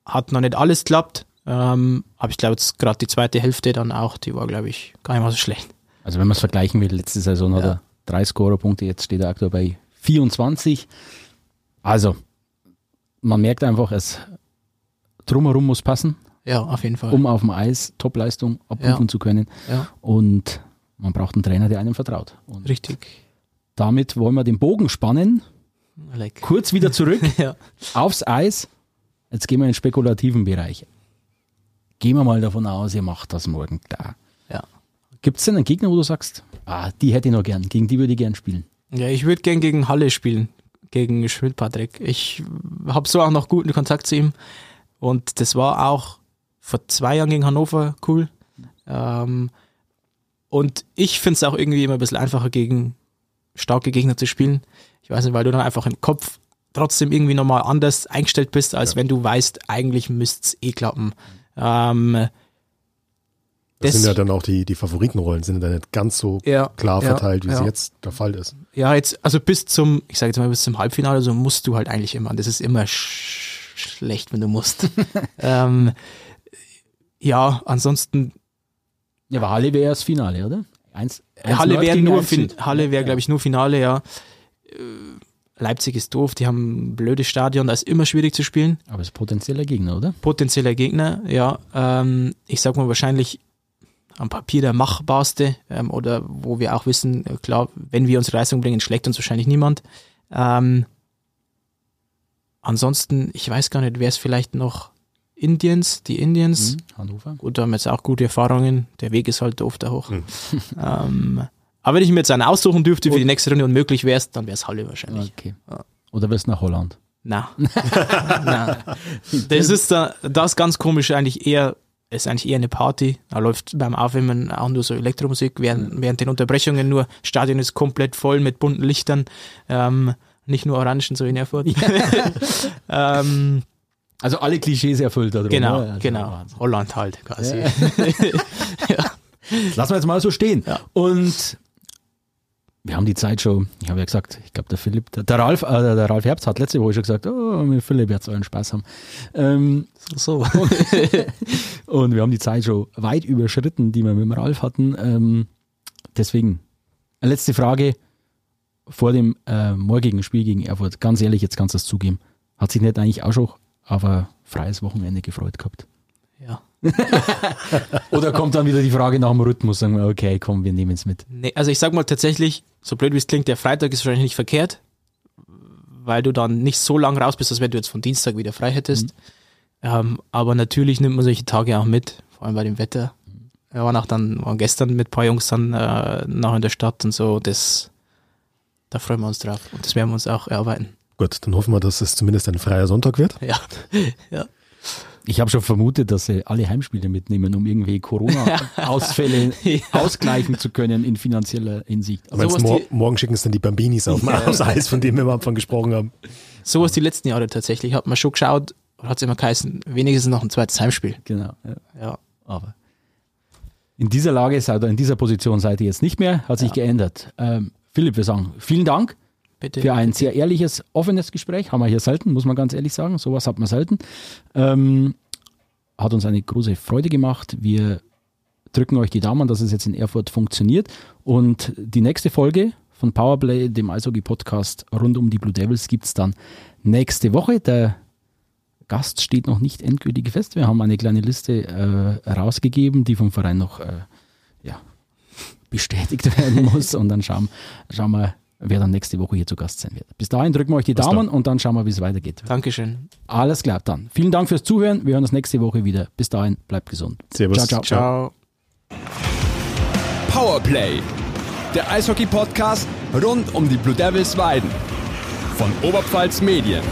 hat noch nicht alles geklappt, ähm, aber ich glaube, jetzt gerade die zweite Hälfte dann auch, die war, glaube ich, gar nicht mal so schlecht. Also wenn man es vergleichen will, letzte Saison ja. hat er drei Scorerpunkte, jetzt steht er aktuell bei 24. Also, man merkt einfach, es drumherum muss passen. Ja, auf jeden Fall. Um auf dem Eis Topleistung abrufen ja. zu können. Ja. Und man braucht einen Trainer, der einem vertraut. Und Richtig. Damit wollen wir den Bogen spannen. Like. Kurz wieder zurück ja. aufs Eis. Jetzt gehen wir in den spekulativen Bereich. Gehen wir mal davon aus, ihr macht das morgen da. Ja. Gibt es denn einen Gegner, wo du sagst, ah, die hätte ich noch gern, gegen die würde ich gern spielen? Ja, ich würde gern gegen Halle spielen, gegen Schmidt-Patrick. Ich habe so auch noch guten Kontakt zu ihm. Und das war auch vor zwei Jahren gegen Hannover cool. Ähm, und ich finde es auch irgendwie immer ein bisschen einfacher, gegen starke Gegner zu spielen. Ich weiß nicht, weil du dann einfach im Kopf trotzdem irgendwie nochmal anders eingestellt bist, als ja. wenn du weißt, eigentlich müsste es eh klappen. Ähm, das, das sind ja dann auch die, die Favoritenrollen, sind ja nicht ganz so ja, klar verteilt, wie ja. sie jetzt der Fall ist. Ja, jetzt, also bis zum, ich sage jetzt mal, bis zum Halbfinale, so musst du halt eigentlich immer. Das ist immer sch schlecht, wenn du musst. ähm, ja, ansonsten. Ja, aber Halle wäre das Finale, oder? Eins, eins Halle wäre nur, fin Halle wäre, glaube ich, nur Finale, ja. Leipzig ist doof, die haben ein blödes Stadion, da ist immer schwierig zu spielen. Aber es ist potenzieller Gegner, oder? Potenzieller Gegner, ja. Ähm, ich sag mal wahrscheinlich am Papier der machbarste ähm, oder wo wir auch wissen, äh, klar, wenn wir unsere Leistung bringen, schlägt uns wahrscheinlich niemand. Ähm, ansonsten, ich weiß gar nicht, wer es vielleicht noch Indians, die Indians. Mhm, Hannover. Gut, da haben wir jetzt auch gute Erfahrungen. Der Weg ist halt oft da hoch. Mhm. ähm, aber wenn ich mir jetzt einen aussuchen dürfte für die nächste Runde und möglich wäre es, dann wäre es Halle wahrscheinlich. Okay. Oder wärst nach Holland? Na. Na. Das ist da, das ganz komisch eigentlich eher ist eigentlich eher eine Party. Da läuft beim Aufwärmen auch nur so Elektromusik, während, mhm. während den Unterbrechungen nur, Stadion ist komplett voll mit bunten Lichtern, ähm, nicht nur Orangen, so in Erfurt. Ja. ähm, also alle Klischees erfüllt da drin. Genau, also genau. Wahnsinn. Holland halt quasi. Ja. ja. Lassen wir jetzt mal so stehen. Ja. Und wir haben die Zeit schon, ich habe ja gesagt, ich glaube, der Philipp, der, der, Ralf, äh, der Ralf Herbst hat letzte Woche schon gesagt, oh, mit Philipp wird es allen Spaß haben. Ähm, so. und wir haben die Zeit schon weit überschritten, die wir mit dem Ralf hatten. Ähm, deswegen, letzte Frage vor dem äh, morgigen Spiel gegen Erfurt. Ganz ehrlich, jetzt kannst du das zugeben. Hat sich nicht eigentlich auch schon auf ein freies Wochenende gefreut gehabt? Ja. Oder kommt dann wieder die Frage nach dem Rhythmus, sagen wir, okay, komm, wir nehmen es mit. Nee, also ich sag mal tatsächlich, so blöd wie es klingt, der Freitag ist wahrscheinlich nicht verkehrt, weil du dann nicht so lang raus bist, als wenn du jetzt von Dienstag wieder frei hättest. Mhm. Ähm, aber natürlich nimmt man solche Tage auch mit, vor allem bei dem Wetter. Wir waren auch dann, waren gestern mit ein paar Jungs dann äh, noch in der Stadt und so, das, da freuen wir uns drauf und das werden wir uns auch erarbeiten. Gut, dann hoffen wir, dass es zumindest ein freier Sonntag wird. Ja, ja. Ich habe schon vermutet, dass sie alle Heimspiele mitnehmen, um irgendwie Corona-Ausfälle ja. ausgleichen zu können in finanzieller Hinsicht. Aber so mor morgen schicken es dann die Bambinis auf dem Eis, von dem wir am Anfang gesprochen haben. So was die letzten Jahre tatsächlich. Hat man schon geschaut, hat es immer geheißen, wenigstens noch ein zweites Heimspiel. Genau. Ja. ja. Aber in dieser Lage oder in dieser Position seid ihr jetzt nicht mehr, hat sich ja. geändert. Ähm, Philipp, wir sagen vielen Dank bitte, für ein sehr ehrliches, offenes Gespräch. Haben wir hier selten, muss man ganz ehrlich sagen. Sowas hat man selten. Ähm, hat uns eine große Freude gemacht. Wir drücken euch die Daumen, dass es jetzt in Erfurt funktioniert. Und die nächste Folge von Powerplay, dem Eishockey-Podcast rund um die Blue Devils, gibt es dann nächste Woche. Der Gast steht noch nicht endgültig fest. Wir haben eine kleine Liste äh, rausgegeben, die vom Verein noch äh, ja, bestätigt werden muss. Und dann schauen, schauen wir, wer dann nächste Woche hier zu Gast sein wird. Bis dahin drücken wir euch die Bis Daumen dann. und dann schauen wir, wie es weitergeht. Dankeschön. Alles klar, dann. Vielen Dank fürs Zuhören. Wir hören uns nächste Woche wieder. Bis dahin, bleibt gesund. Servus. Ciao, ciao. ciao. Powerplay, der Eishockey-Podcast rund um die Blue Devils Weiden von Oberpfalz Medien.